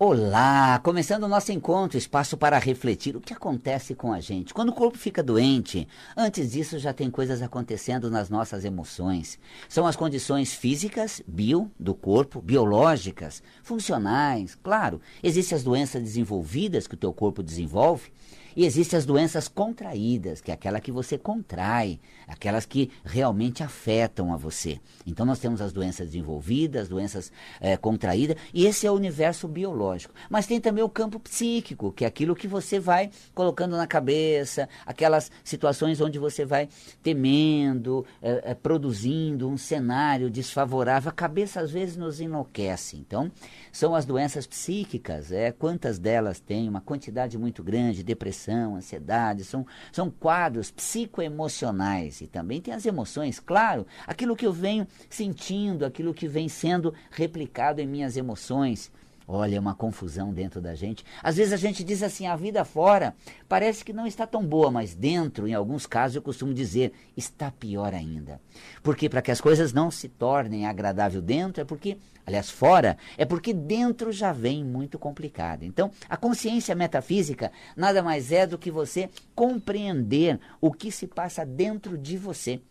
Olá! Começando o nosso encontro, espaço para refletir o que acontece com a gente. Quando o corpo fica doente, antes disso já tem coisas acontecendo nas nossas emoções. São as condições físicas, bio, do corpo, biológicas, funcionais, claro. Existem as doenças desenvolvidas que o teu corpo desenvolve, e existem as doenças contraídas, que é aquela que você contrai, aquelas que realmente afetam a você. Então nós temos as doenças desenvolvidas, doenças é, contraídas, e esse é o universo biológico. Mas tem também o campo psíquico, que é aquilo que você vai colocando na cabeça, aquelas situações onde você vai temendo, é, é, produzindo um cenário desfavorável. A cabeça às vezes nos enlouquece. Então, são as doenças psíquicas, é, quantas delas tem, uma quantidade muito grande, depressão depressão, ansiedade, são, são quadros psicoemocionais. E também tem as emoções, claro, aquilo que eu venho sentindo, aquilo que vem sendo replicado em minhas emoções. Olha, é uma confusão dentro da gente. Às vezes a gente diz assim, a vida fora parece que não está tão boa, mas dentro, em alguns casos, eu costumo dizer, está pior ainda. Porque para que as coisas não se tornem agradável dentro, é porque, aliás, fora, é porque dentro já vem muito complicado. Então, a consciência metafísica nada mais é do que você compreender o que se passa dentro de você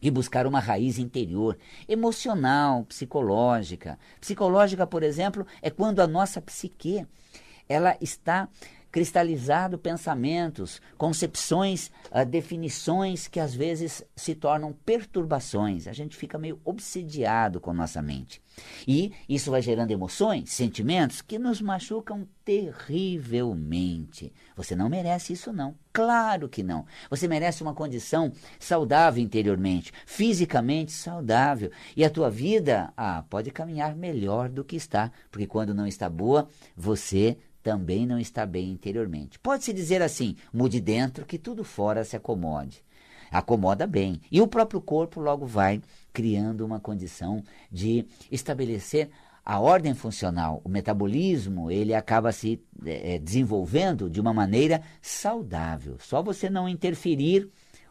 e buscar uma raiz interior, emocional, psicológica. Psicológica, por exemplo, é quando a nossa psique ela está cristalizado pensamentos, concepções, uh, definições que às vezes se tornam perturbações. A gente fica meio obsediado com nossa mente. E isso vai gerando emoções, sentimentos que nos machucam terrivelmente. Você não merece isso, não. Claro que não. Você merece uma condição saudável interiormente, fisicamente saudável. E a tua vida ah, pode caminhar melhor do que está, porque quando não está boa, você também não está bem interiormente. Pode-se dizer assim: mude dentro que tudo fora se acomode. Acomoda bem. E o próprio corpo logo vai criando uma condição de estabelecer a ordem funcional, o metabolismo, ele acaba se é, desenvolvendo de uma maneira saudável. Só você não interferir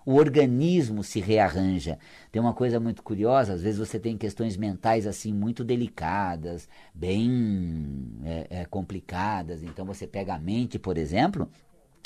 o organismo se rearranja. Tem uma coisa muito curiosa, às vezes você tem questões mentais assim muito delicadas, bem é, é, complicadas. Então você pega a mente, por exemplo,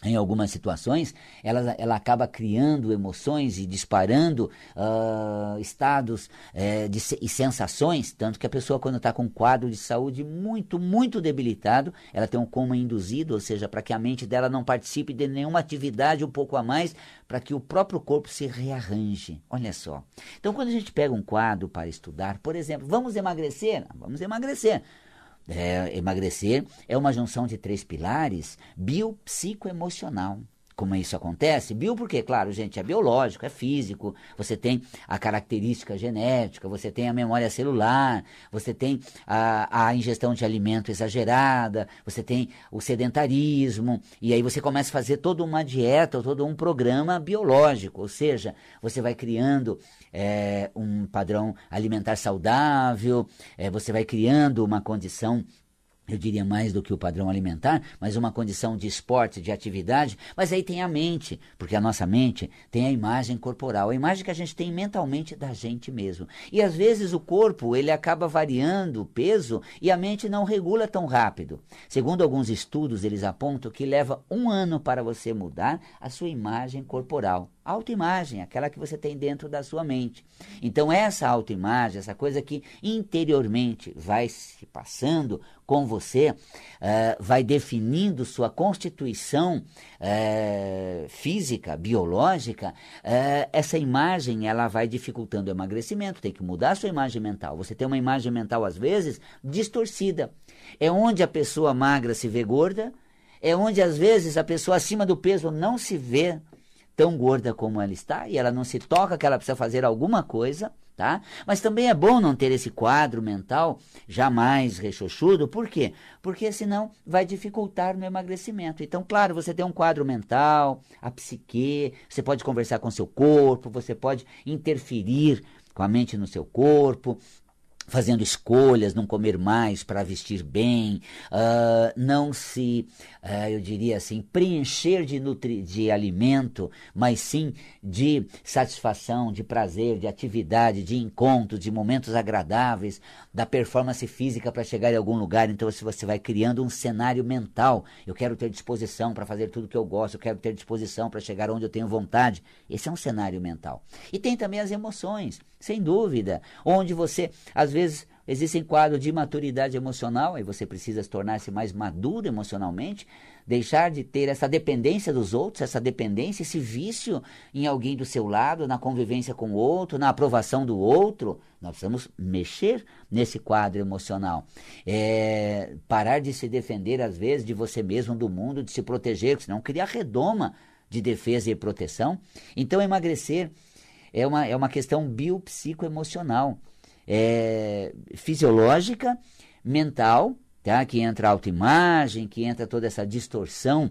em algumas situações, ela, ela acaba criando emoções e disparando uh, estados uh, de, e sensações, tanto que a pessoa, quando está com um quadro de saúde muito, muito debilitado, ela tem um coma induzido, ou seja, para que a mente dela não participe de nenhuma atividade um pouco a mais, para que o próprio corpo se rearranje. Olha só. Então, quando a gente pega um quadro para estudar, por exemplo, vamos emagrecer? Vamos emagrecer. É, emagrecer é uma junção de três pilares biopsicoemocional. Como isso acontece? Bio porque, claro, gente, é biológico, é físico, você tem a característica genética, você tem a memória celular, você tem a, a ingestão de alimento exagerada, você tem o sedentarismo, e aí você começa a fazer toda uma dieta, todo um programa biológico, ou seja, você vai criando é, um padrão alimentar saudável, é, você vai criando uma condição eu diria mais do que o padrão alimentar, mas uma condição de esporte, de atividade, mas aí tem a mente, porque a nossa mente tem a imagem corporal, a imagem que a gente tem mentalmente da gente mesmo. E às vezes o corpo, ele acaba variando o peso e a mente não regula tão rápido. Segundo alguns estudos, eles apontam que leva um ano para você mudar a sua imagem corporal autoimagem, aquela que você tem dentro da sua mente. Então, essa autoimagem, essa coisa que interiormente vai se passando com você, uh, vai definindo sua constituição uh, física, biológica, uh, essa imagem ela vai dificultando o emagrecimento, tem que mudar a sua imagem mental. Você tem uma imagem mental, às vezes, distorcida. É onde a pessoa magra se vê gorda, é onde, às vezes, a pessoa acima do peso não se vê tão gorda como ela está e ela não se toca que ela precisa fazer alguma coisa, tá? Mas também é bom não ter esse quadro mental jamais rechochudo, por quê? Porque senão vai dificultar no emagrecimento. Então, claro, você tem um quadro mental, a psique, você pode conversar com seu corpo, você pode interferir com a mente no seu corpo, fazendo escolhas, não comer mais para vestir bem, uh, não se, uh, eu diria assim, preencher de, nutri de alimento, mas sim de satisfação, de prazer, de atividade, de encontros, de momentos agradáveis, da performance física para chegar em algum lugar. Então, se você vai criando um cenário mental, eu quero ter disposição para fazer tudo que eu gosto, eu quero ter disposição para chegar onde eu tenho vontade. Esse é um cenário mental. E tem também as emoções, sem dúvida, onde você, às vezes existem quadros de maturidade emocional, e você precisa se tornar-se mais maduro emocionalmente, deixar de ter essa dependência dos outros, essa dependência, esse vício em alguém do seu lado, na convivência com o outro, na aprovação do outro. Nós precisamos mexer nesse quadro emocional. É, parar de se defender, às vezes, de você mesmo, do mundo, de se proteger, senão criar redoma de defesa e proteção. Então, emagrecer é uma, é uma questão biopsicoemocional é, fisiológica, mental, tá? que entra a autoimagem, que entra toda essa distorção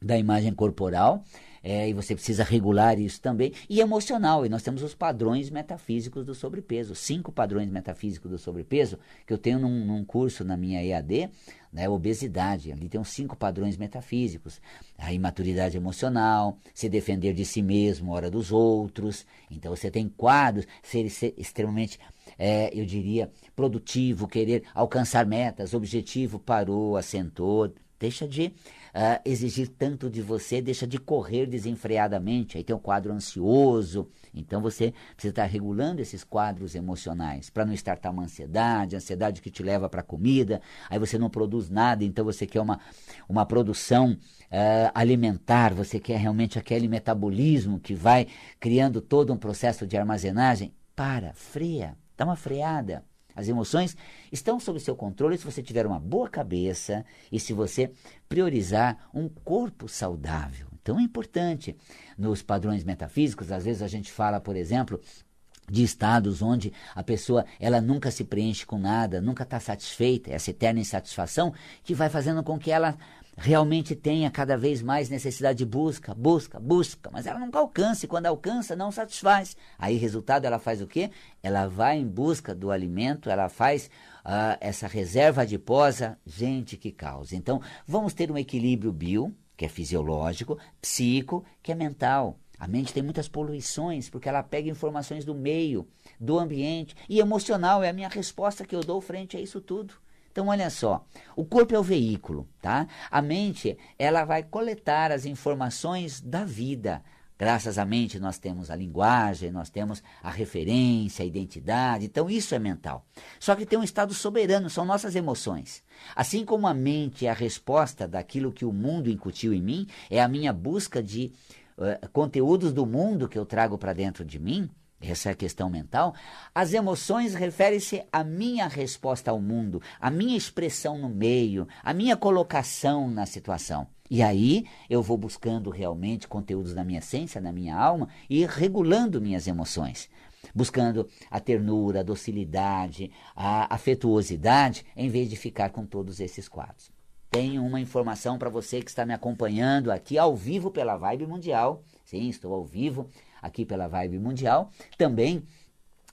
da imagem corporal, é, e você precisa regular isso também, e emocional, e nós temos os padrões metafísicos do sobrepeso, cinco padrões metafísicos do sobrepeso, que eu tenho num, num curso na minha EAD, né, obesidade, ali tem uns cinco padrões metafísicos, a imaturidade emocional, se defender de si mesmo, hora dos outros, então você tem quadros, ser, ser extremamente é, eu diria, produtivo, querer alcançar metas, objetivo parou, assentou, deixa de uh, exigir tanto de você, deixa de correr desenfreadamente. Aí tem um quadro ansioso. Então você precisa estar regulando esses quadros emocionais para não estartar uma ansiedade, ansiedade que te leva para a comida. Aí você não produz nada, então você quer uma, uma produção uh, alimentar, você quer realmente aquele metabolismo que vai criando todo um processo de armazenagem. Para, freia, dá uma freada. As emoções estão sob seu controle se você tiver uma boa cabeça e se você priorizar um corpo saudável. Então é importante. Nos padrões metafísicos, às vezes a gente fala, por exemplo, de estados onde a pessoa ela nunca se preenche com nada, nunca está satisfeita, essa eterna insatisfação que vai fazendo com que ela realmente tenha cada vez mais necessidade de busca, busca, busca, mas ela nunca alcança, e quando alcança, não satisfaz. Aí, resultado, ela faz o quê? Ela vai em busca do alimento, ela faz uh, essa reserva adiposa, gente que causa. Então, vamos ter um equilíbrio bio, que é fisiológico, psico, que é mental. A mente tem muitas poluições, porque ela pega informações do meio, do ambiente, e emocional é a minha resposta que eu dou frente a isso tudo. Então, olha só, o corpo é o veículo, tá? A mente, ela vai coletar as informações da vida. Graças à mente, nós temos a linguagem, nós temos a referência, a identidade. Então, isso é mental. Só que tem um estado soberano, são nossas emoções. Assim como a mente é a resposta daquilo que o mundo incutiu em mim, é a minha busca de uh, conteúdos do mundo que eu trago para dentro de mim, essa é a questão mental. As emoções referem-se à minha resposta ao mundo, à minha expressão no meio, à minha colocação na situação. E aí eu vou buscando realmente conteúdos da minha essência, da minha alma e regulando minhas emoções. Buscando a ternura, a docilidade, a afetuosidade, em vez de ficar com todos esses quadros. Tenho uma informação para você que está me acompanhando aqui ao vivo pela Vibe Mundial. Sim, estou ao vivo aqui pela Vibe Mundial, também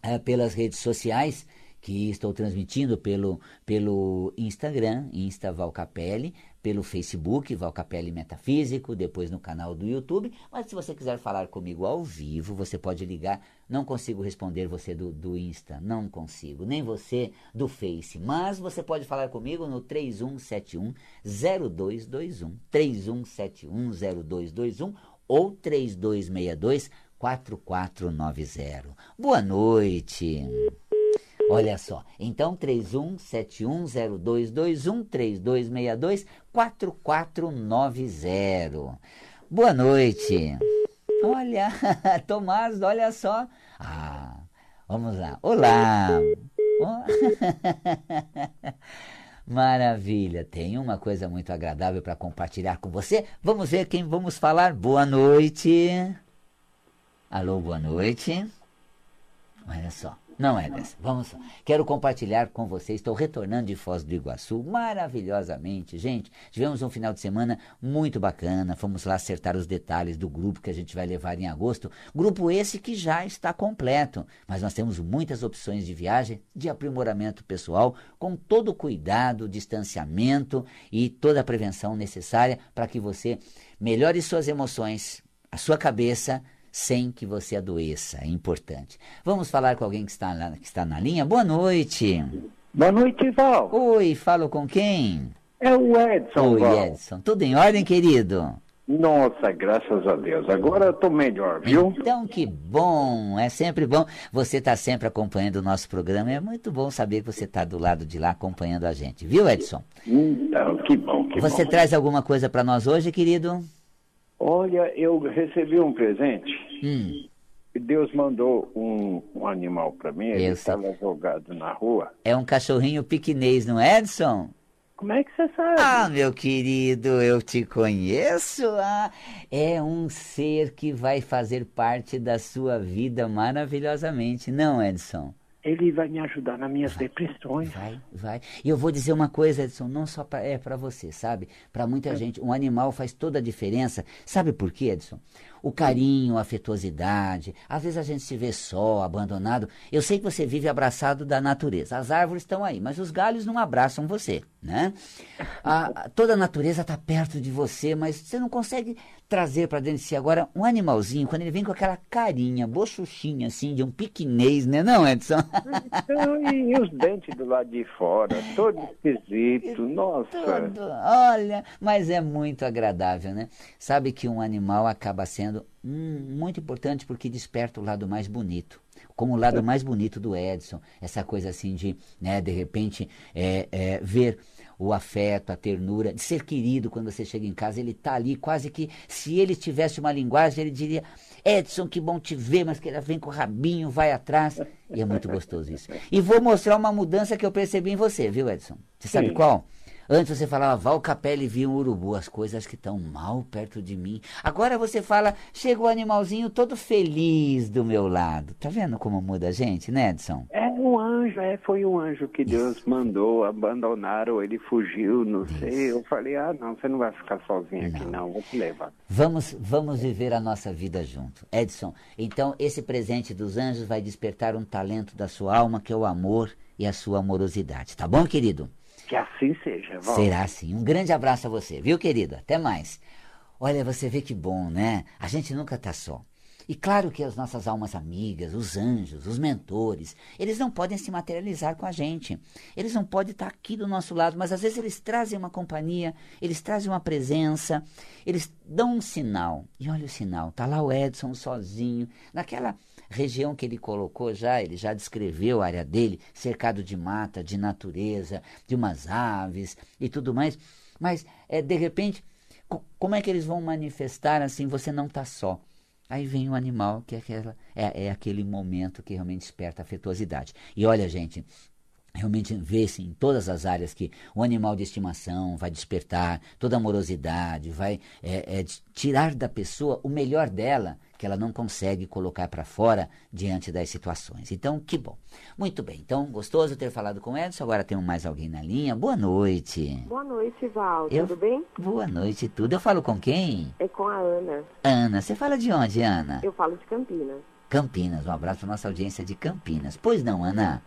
é, pelas redes sociais que estou transmitindo pelo, pelo Instagram, Insta Valcapelli, pelo Facebook, Valcapelli Metafísico, depois no canal do YouTube. Mas se você quiser falar comigo ao vivo, você pode ligar. Não consigo responder você do, do Insta, não consigo. Nem você do Face. Mas você pode falar comigo no 3171 0221. 3171 0221 ou 3262 4490. Boa noite. Olha só, então 31710221 3262 4490. Boa noite. Olha, Tomás, olha só. Ah, vamos lá. Olá. Maravilha, tem uma coisa muito agradável para compartilhar com você. Vamos ver quem vamos falar. Boa noite. Alô, boa noite. Olha só. Não é dessa. Vamos lá. Quero compartilhar com vocês. Estou retornando de Foz do Iguaçu maravilhosamente. Gente, tivemos um final de semana muito bacana. Fomos lá acertar os detalhes do grupo que a gente vai levar em agosto. Grupo esse que já está completo. Mas nós temos muitas opções de viagem, de aprimoramento pessoal, com todo o cuidado, distanciamento e toda a prevenção necessária para que você melhore suas emoções, a sua cabeça sem que você adoeça. É importante. Vamos falar com alguém que está, lá, que está na linha? Boa noite. Boa noite, Val. Oi, falo com quem? É o Edson. Oi, Val. Edson. Tudo em ordem, querido? Nossa, graças a Deus. Agora eu tô melhor, viu? Então, que bom. É sempre bom. Você está sempre acompanhando o nosso programa. É muito bom saber que você está do lado de lá acompanhando a gente. Viu, Edson? Então, que bom, que Você bom. traz alguma coisa para nós hoje, querido? Olha, eu recebi um presente. Hum, Deus mandou um, um animal para mim. Ele estava jogado na rua. é um cachorrinho piquinês, não é, Edson? Como é que você sabe? Ah, meu querido, eu te conheço. Ah, é um ser que vai fazer parte da sua vida maravilhosamente, não, Edson? Ele vai me ajudar nas minhas depressões. Vai, vai. E eu vou dizer uma coisa, Edson, não só pra, é para você, sabe? Para muita gente, um animal faz toda a diferença. Sabe por quê, Edson? O carinho, a afetuosidade. Às vezes a gente se vê só, abandonado. Eu sei que você vive abraçado da natureza. As árvores estão aí, mas os galhos não abraçam você, né? A- toda a natureza está perto de você, mas você não consegue trazer para dentro de si. Agora, um animalzinho, quando ele vem com aquela carinha, bochuchinha assim, de um piquinês, né, não, Edson? Então, e, e os dentes do lado de fora, todo esquisito. Nossa. Olha, mas é muito agradável, né? Sabe que um animal acaba sendo hum, muito importante porque desperta o lado mais bonito. Como o lado mais bonito do Edson, essa coisa assim de, né, de repente, é, é, ver o afeto, a ternura, de ser querido quando você chega em casa, ele tá ali quase que, se ele tivesse uma linguagem, ele diria, Edson, que bom te ver, mas que ele vem com o rabinho, vai atrás, e é muito gostoso isso. E vou mostrar uma mudança que eu percebi em você, viu, Edson? Você sabe Sim. qual? Antes você falava, Val Capelli viu um urubu, as coisas que estão mal perto de mim. Agora você fala, chega o animalzinho todo feliz do meu lado. Tá vendo como muda a gente, né, Edson? É um anjo, é, foi um anjo que Deus mandou, abandonaram, ele fugiu, não sei. Eu falei, ah, não, você não vai ficar sozinho aqui, não, vou te levar. Vamos, vamos viver a nossa vida junto. Edson, então esse presente dos anjos vai despertar um talento da sua alma, que é o amor e a sua amorosidade. Tá bom, querido? Que assim seja, Val. Será sim. Um grande abraço a você, viu, querido? Até mais. Olha, você vê que bom, né? A gente nunca está só. E claro que as nossas almas amigas, os anjos, os mentores, eles não podem se materializar com a gente. Eles não podem estar aqui do nosso lado, mas às vezes eles trazem uma companhia, eles trazem uma presença, eles dão um sinal. E olha o sinal, tá lá o Edson sozinho, naquela região que ele colocou já, ele já descreveu a área dele, cercado de mata, de natureza, de umas aves e tudo mais. Mas, é, de repente, co- como é que eles vão manifestar assim? Você não está só. Aí vem o animal, que é, aquela, é, é aquele momento que realmente desperta a afetuosidade. E olha, gente, realmente vê-se em todas as áreas que o animal de estimação vai despertar toda a amorosidade, vai é, é, tirar da pessoa o melhor dela, que ela não consegue colocar para fora diante das situações. Então, que bom. Muito bem. Então, gostoso ter falado com o Edson. Agora temos mais alguém na linha. Boa noite. Boa noite, Val. Eu- Tudo bem? Boa noite, tudo. Eu falo com quem? É com a Ana. Ana. Você fala de onde, Ana? Eu falo de Campinas. Campinas. Um abraço para nossa audiência de Campinas. Pois não, Ana?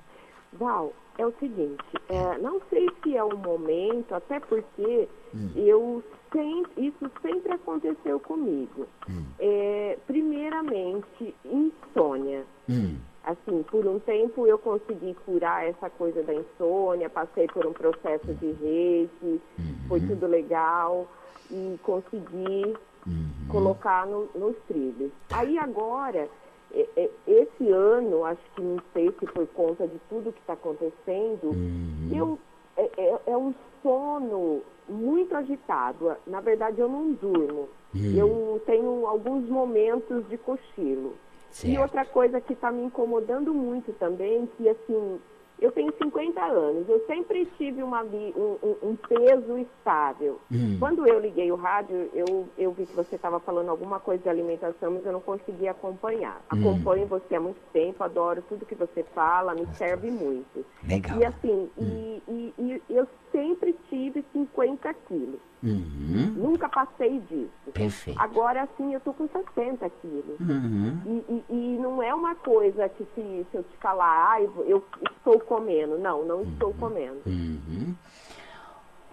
Val, é o seguinte, é, não sei se é o momento, até porque Hum. eu sempre, isso sempre aconteceu comigo. Hum. É, primeiramente, insônia. Hum. Assim, por um tempo eu consegui curar essa coisa da insônia, passei por um processo de reiki, foi tudo legal e consegui Uhum. colocar no- nos trilhos. Aí agora, e- e- esse ano, acho que não sei se por conta de tudo que está acontecendo, Uhum. eu, é, é- é um sono muito agitado. Na verdade, eu não durmo. Hum. Eu tenho alguns momentos de cochilo. E Certo. outra coisa que está me incomodando muito também, que assim, Eu tenho 50 anos, eu sempre tive uma, um, um, peso estável. Hum. Quando eu liguei o rádio, eu, eu vi que você estava falando alguma coisa de alimentação, mas eu não consegui acompanhar. Hum. Acompanho você há muito tempo, adoro tudo que você fala, me serve muito. Legal. E assim, hum. e, e, e eu sempre tive 50 quilos. Uhum. Nunca passei disso. Perfeito. Agora sim eu tô com 60 quilos. Uhum. E, e, e, não é uma coisa que se, se eu te falar, ah, eu estou comendo. Não, não estou uhum. comendo. Uhum.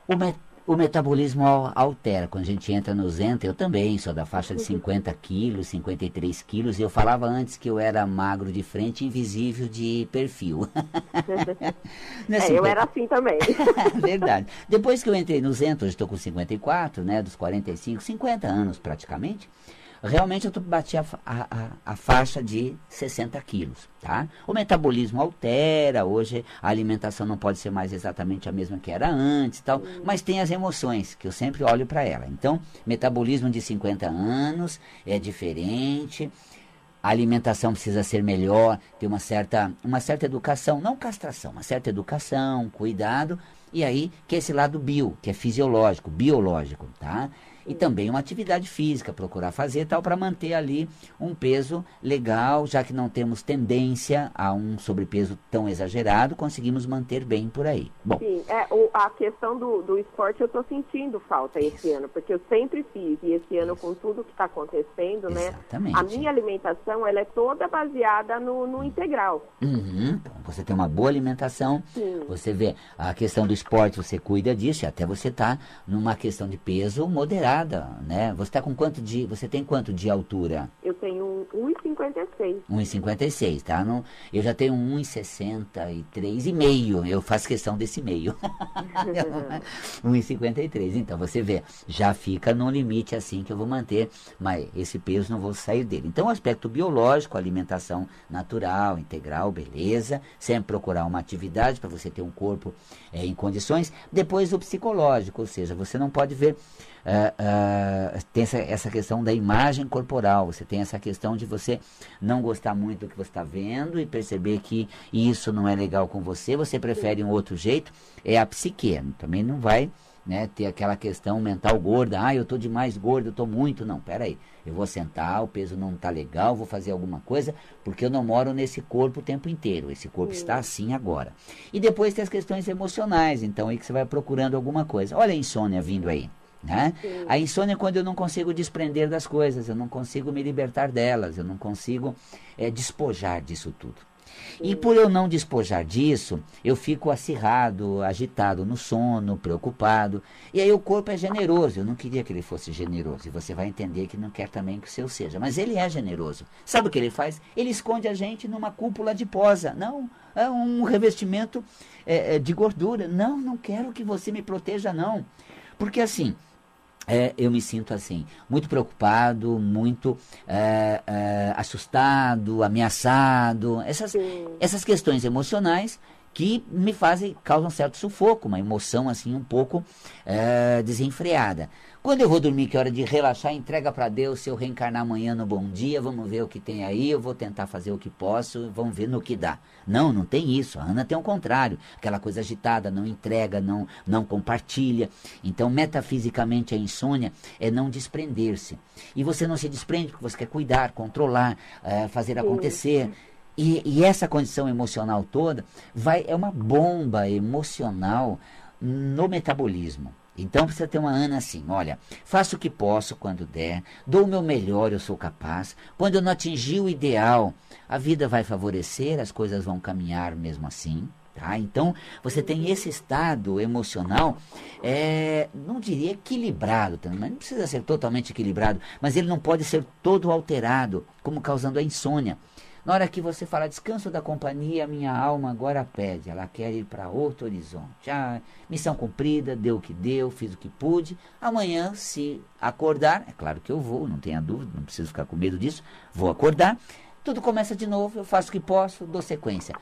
O, o metabolismo altera. Quando a gente entra no Zenta, eu também sou da faixa de 50 quilos, 53 quilos. E eu falava antes que eu era magro de frente invisível de perfil. é, assim, eu era assim também. Verdade. Depois que eu entrei no Zenta, hoje estou com 54, né, dos 45, 50 anos praticamente realmente eu bati a, a, a, faixa de 60 quilos, tá? O metabolismo altera, hoje a alimentação não pode ser mais exatamente a mesma que era antes tal, uhum. mas tem as emoções, que eu sempre olho para ela. Então, metabolismo de 50 anos é diferente, a alimentação precisa ser melhor, ter uma certa, uma certa educação, não castração, uma certa educação, cuidado, e aí que é esse lado bio, que é fisiológico, biológico, tá? E também uma atividade física, procurar fazer tal para manter ali um peso legal, já que não temos tendência a um sobrepeso tão exagerado, conseguimos manter bem por aí. Bom. Sim, é, o, a questão do, do esporte eu estou sentindo falta Isso. esse ano, porque eu sempre fiz, e esse ano com tudo que está acontecendo, né? Exatamente. A minha alimentação ela é toda baseada no, no integral. Uhum. Então, você tem uma boa alimentação, Sim. você vê a questão do esporte, você cuida disso, e até você está numa questão de peso moderado né? Você está com quanto de. Você tem quanto de altura? Eu tenho 1,56. 1,56, tá? No, eu já tenho 1,63 e meio. Eu faço questão desse meio. 1,53. Então você vê, já fica no limite assim que eu vou manter, mas esse peso não vou sair dele. Então, o aspecto biológico, alimentação natural, integral, beleza. Sempre procurar uma atividade para você ter um corpo é, em condições. Depois o psicológico, ou seja, você não pode ver uh, uh, tem essa, essa questão da imagem corporal, você tem essa questão de você não gostar muito do que você está vendo e perceber que isso não é legal com você, você prefere um outro jeito, é a psique, também não vai né, ter aquela questão mental gorda, ah, eu estou demais gordo, eu estou muito, não, peraí, eu vou sentar, o peso não está legal, vou fazer alguma coisa, porque eu não moro nesse corpo o tempo inteiro, esse corpo está assim agora. E depois tem as questões emocionais, então aí que você vai procurando alguma coisa. Olha a insônia vindo aí. Né? A insônia é quando eu não consigo desprender das coisas, eu não consigo me libertar delas, eu não consigo é, despojar disso tudo. E por eu não despojar disso, eu fico acirrado, agitado no sono, preocupado. E aí o corpo é generoso. Eu não queria que ele fosse generoso. E você vai entender que não quer também que o seu seja. Mas ele é generoso. Sabe o que ele faz? Ele esconde a gente numa cúpula de posa. Não, é um revestimento é, de gordura. Não, não quero que você me proteja, não. Porque assim, é, eu me sinto assim, muito preocupado, muito é, é, assustado, ameaçado. Essas, essas questões emocionais que me fazem, causam certo sufoco, uma emoção assim um pouco é, desenfreada. Quando eu vou dormir, que é hora de relaxar, entrega para Deus, se eu reencarnar amanhã no bom dia, vamos ver o que tem aí, eu vou tentar fazer o que posso, vamos ver no que dá. Não, não tem isso. A Ana tem o contrário, aquela coisa agitada, não entrega, não, não compartilha. Então, metafisicamente, a insônia é não desprender-se. E você não se desprende porque você quer cuidar, controlar, é, fazer acontecer. E, e, essa condição emocional toda vai é uma bomba emocional no metabolismo. Então precisa ter uma Ana assim, olha, faço o que posso quando der, dou o meu melhor, eu sou capaz. Quando eu não atingir o ideal, a vida vai favorecer, as coisas vão caminhar mesmo assim. Tá? Então, você tem esse estado emocional, é, não diria equilibrado, não precisa ser totalmente equilibrado, mas ele não pode ser todo alterado, como causando a insônia. Na hora que você fala descanso da companhia, minha alma agora pede, ela quer ir para outro horizonte. Ah, missão cumprida, deu o que deu, fiz o que pude. Amanhã, se acordar, é claro que eu vou, não tenha dúvida, não preciso ficar com medo disso, vou acordar. Tudo começa de novo, eu faço o que posso, dou sequência.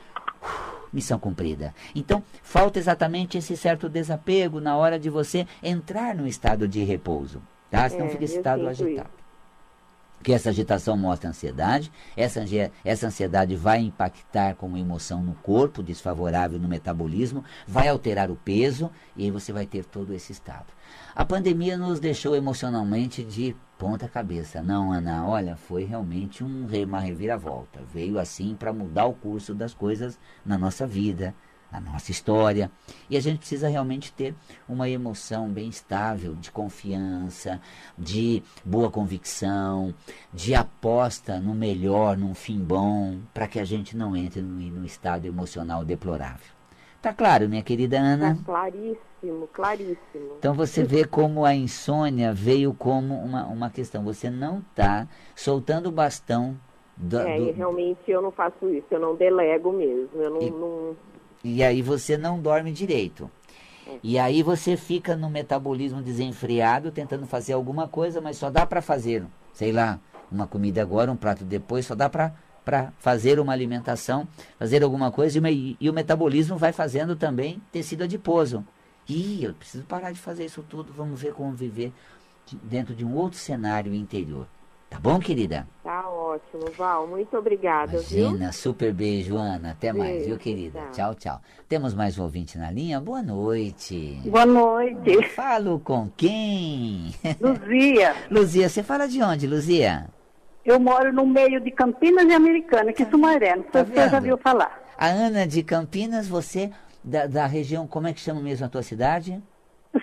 missão cumprida. Então, falta exatamente esse certo desapego na hora de você entrar no estado de repouso, tá? Senão é, fica esse estado agitado. Isso. Porque essa agitação mostra ansiedade, essa, essa ansiedade vai impactar como emoção no corpo, desfavorável no metabolismo, vai alterar o peso e aí você vai ter todo esse estado. A pandemia nos deixou emocionalmente de ponta cabeça. Não, Ana, olha, foi realmente um, uma reviravolta. Veio assim para mudar o curso das coisas na nossa vida, na nossa história. E a gente precisa realmente ter uma emoção bem estável, de confiança, de boa convicção, de aposta no melhor, num fim bom, para que a gente não entre no estado emocional deplorável. Tá claro, minha querida Ana? Tá claríssimo, claríssimo. Então você vê como a insônia veio como uma, uma questão. Você não está soltando o bastão do, é, do... realmente eu não faço isso, eu não delego mesmo. Eu não, e, não... e aí você não dorme direito. E aí você fica no metabolismo desenfreado, tentando fazer alguma coisa, mas só dá para fazer, sei lá, uma comida agora, um prato depois, só dá para para fazer uma alimentação, fazer alguma coisa, e, e, o metabolismo vai fazendo também tecido adiposo. E eu preciso parar de fazer isso tudo, vamos ver como viver dentro de um outro cenário interior. Tá bom, querida? Tá ótimo, Val. Muito obrigada, Imagina, viu? super beijo, Ana. Até beijo, mais, viu, querida? Tchau. tchau, tchau. Temos mais um ouvinte na linha? Boa noite. Boa noite. Falo com quem? Luzia. Luzia, você fala de onde, Luzia? Eu moro no meio de Campinas e Americana, que Sumaré. Não sei tá se você já viu falar. A Ana de Campinas, você da, da região, como é que chama mesmo a tua cidade?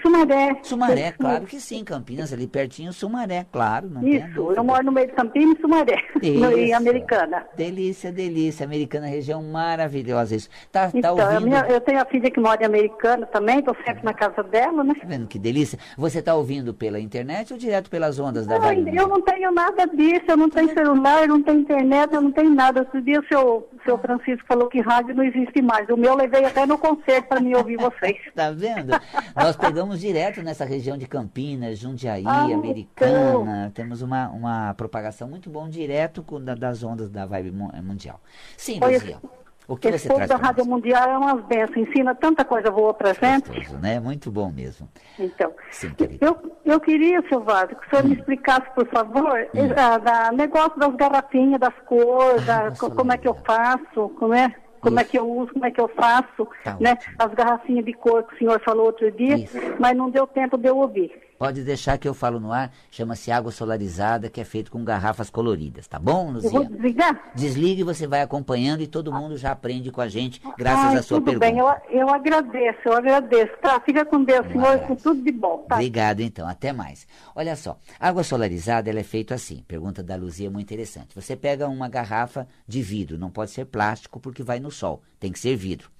Sumaré. Sumaré, claro que sim, Campinas, ali pertinho, Sumaré, claro. Não Isso, eu moro no meio de Campinas e Sumaré, em Americana. Delícia, delícia, Americana, região maravilhosa isso. Tá, tá então, tá ouvindo... minha, eu tenho a filha que mora em Americana também, estou sempre na casa dela, né? Tá vendo que delícia? Você está ouvindo pela internet ou direto pelas ondas da Vibe? Eu não tenho nada disso, eu não tenho celular, eu não tenho internet, eu não tenho nada. Outro dia o seu, o seu Francisco falou que rádio não existe mais. O meu eu levei até no concerto para me ouvir vocês. tá vendo? Nós pegamos direto nessa região de Campinas, Jundiaí, ah, Americana, então. temos uma, uma propagação muito bom direto com, da, das ondas da vibe mundial. Sim, Luzia. O que Esse você traz da Rádio Mundial é umas bênçãos, ensina tanta coisa boa para gente. Gostoso, né? Muito bom mesmo. Então, Sim, eu, eu queria, seu Vado, que o senhor hum. me explicasse, por favor, hum. a, da, negócio das garrafinhas, das cores, ah, da, como é que eu faço, como é? Como é que eu uso, como é que eu faço, tá né? As garrafinhas de cor que o senhor falou outro dia, Isso. mas não deu tempo de eu ouvir. Pode deixar que eu falo no ar, chama-se água solarizada, que é feito com garrafas coloridas, tá bom, Luzia? Eu vou desligar? Desligue, você vai acompanhando e todo mundo já aprende com a gente, graças Ai, à sua tudo pergunta. bem, eu, eu agradeço, eu agradeço. Tá, fica com Deus, senhor, com tudo de bom, tá? Obrigado, então, até mais. Olha só, água solarizada, ela é feita assim, pergunta da Luzia muito interessante. Você pega uma garrafa de vidro, não pode ser plástico porque vai no sol, tem que ser vidro.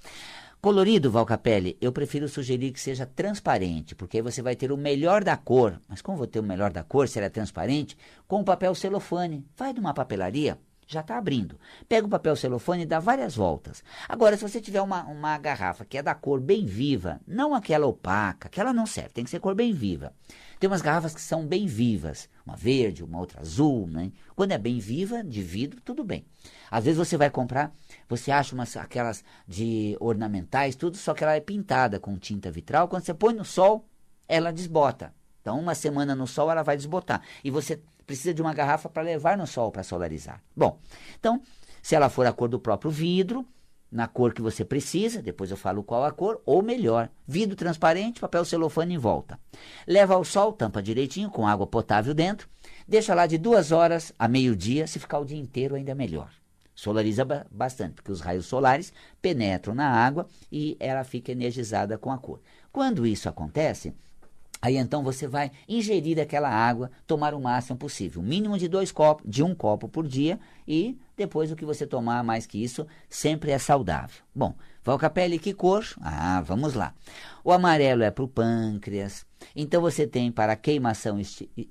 Colorido, Valcapelli, eu prefiro sugerir que seja transparente, porque aí você vai ter o melhor da cor. Mas como vou ter o melhor da cor, se ela é transparente? Com o papel celofane. Vai numa papelaria, já está abrindo. Pega o papel celofane e dá várias voltas. Agora, se você tiver uma, uma garrafa que é da cor bem viva, não aquela opaca, aquela não serve, tem que ser cor bem viva. Tem umas garrafas que são bem vivas, uma verde, uma outra azul, né? Quando é bem viva, de vidro, tudo bem. Às vezes você vai comprar, você acha umas, aquelas de ornamentais, tudo, só que ela é pintada com tinta vitral. Quando você põe no sol, ela desbota. Então, uma semana no sol, ela vai desbotar. E você precisa de uma garrafa para levar no sol para solarizar. Bom, então, se ela for a cor do próprio vidro, na cor que você precisa, depois eu falo qual a cor, ou melhor, vidro transparente, papel celofane em volta. Leva ao sol, tampa direitinho, com água potável dentro, deixa lá de duas horas a meio-dia, se ficar o dia inteiro ainda melhor. Solariza bastante, porque os raios solares penetram na água e ela fica energizada com a cor. Quando isso acontece, Aí então você vai ingerir aquela água, tomar o máximo possível, mínimo de dois copos, de um copo por dia, e depois o que você tomar mais que isso sempre é saudável. Bom, Valcapelli, que cor? Ah, vamos lá. O amarelo é para o pâncreas, então você tem para queimação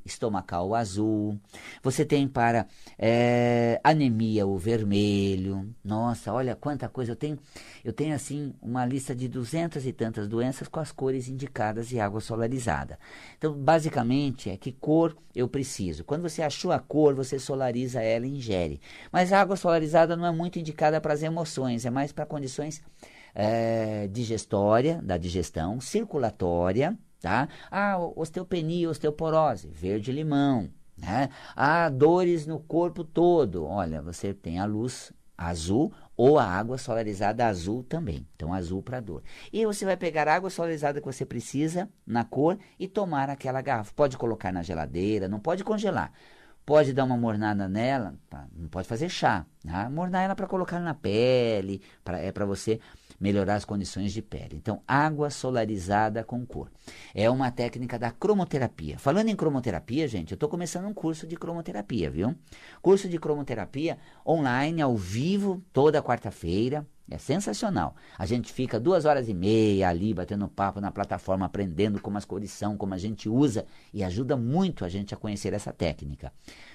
estomacal o azul, você tem para é, anemia o vermelho. Nossa, olha quanta coisa eu tenho. Eu tenho assim uma lista de duzentas e tantas doenças com as cores indicadas e água solarizada. Então, basicamente é que cor eu preciso. Quando você achou a cor, você solariza ela e ingere. Mas a água solarizada não é muito indicada para as emoções, é mais para condições é, digestória, da digestão, circulatória, tá? Ah, osteopenia, osteoporose, verde-limão, Né? Há dores no corpo todo. Olha, você tem a luz azul ou a água solarizada azul também. Então, azul para dor. E você vai pegar a água solarizada que você precisa na cor e tomar aquela garrafa. Pode colocar na geladeira, não pode congelar. Pode dar uma mornada nela, tá? não pode fazer chá. Tá? Mornar ela para colocar na pele, pra, é para você melhorar as condições de pele. Então, água solarizada com cor. É uma técnica da cromoterapia. Falando em cromoterapia, gente, eu estou começando um curso de cromoterapia, viu? Curso de cromoterapia online, ao vivo, toda quarta-feira. É sensacional. A gente fica duas horas e meia ali batendo papo na plataforma, aprendendo como as cores são, como a gente usa e ajuda muito a gente a conhecer essa técnica.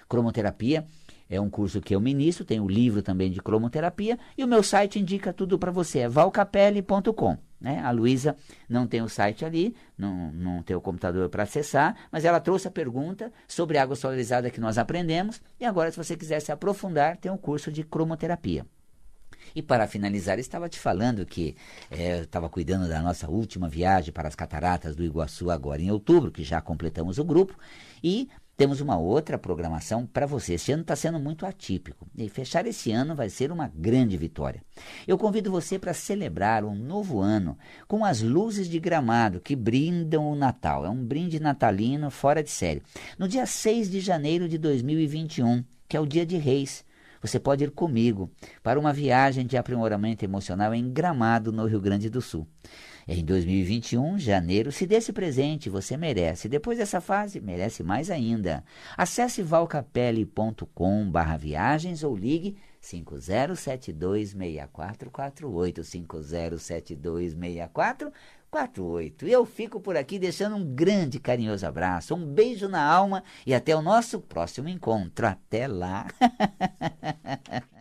Cromoterapia é um curso que eu ministro, tem o um livro também de cromoterapia e o meu site indica tudo para você, é valcapelli.com. Né? A Luísa não tem o site ali, não, não tem o computador para acessar, mas ela trouxe a pergunta sobre água solarizada que nós aprendemos e agora, se você quiser se aprofundar, tem um curso de cromoterapia. E para finalizar, estava te falando que é, eu estava cuidando da nossa última viagem para as cataratas do Iguaçu agora em outubro, que já completamos o grupo, e temos uma outra programação para você. Esse ano está sendo muito atípico e fechar esse ano vai ser uma grande vitória. Eu convido você para celebrar um novo ano com as luzes de gramado que brindam o Natal. É um brinde natalino fora de série. No dia 6 de janeiro de 2021, que é o dia de Reis. Você pode ir comigo para uma viagem de aprimoramento emocional em Gramado, no Rio Grande do Sul. Em 2021, janeiro, se desse presente, você merece. Depois dessa fase, merece mais ainda. Acesse valcapelli.com viagens ou ligue 50726448 50726448. Eu fico por aqui deixando um grande carinhoso abraço, um beijo na alma e até o nosso próximo encontro. Até lá!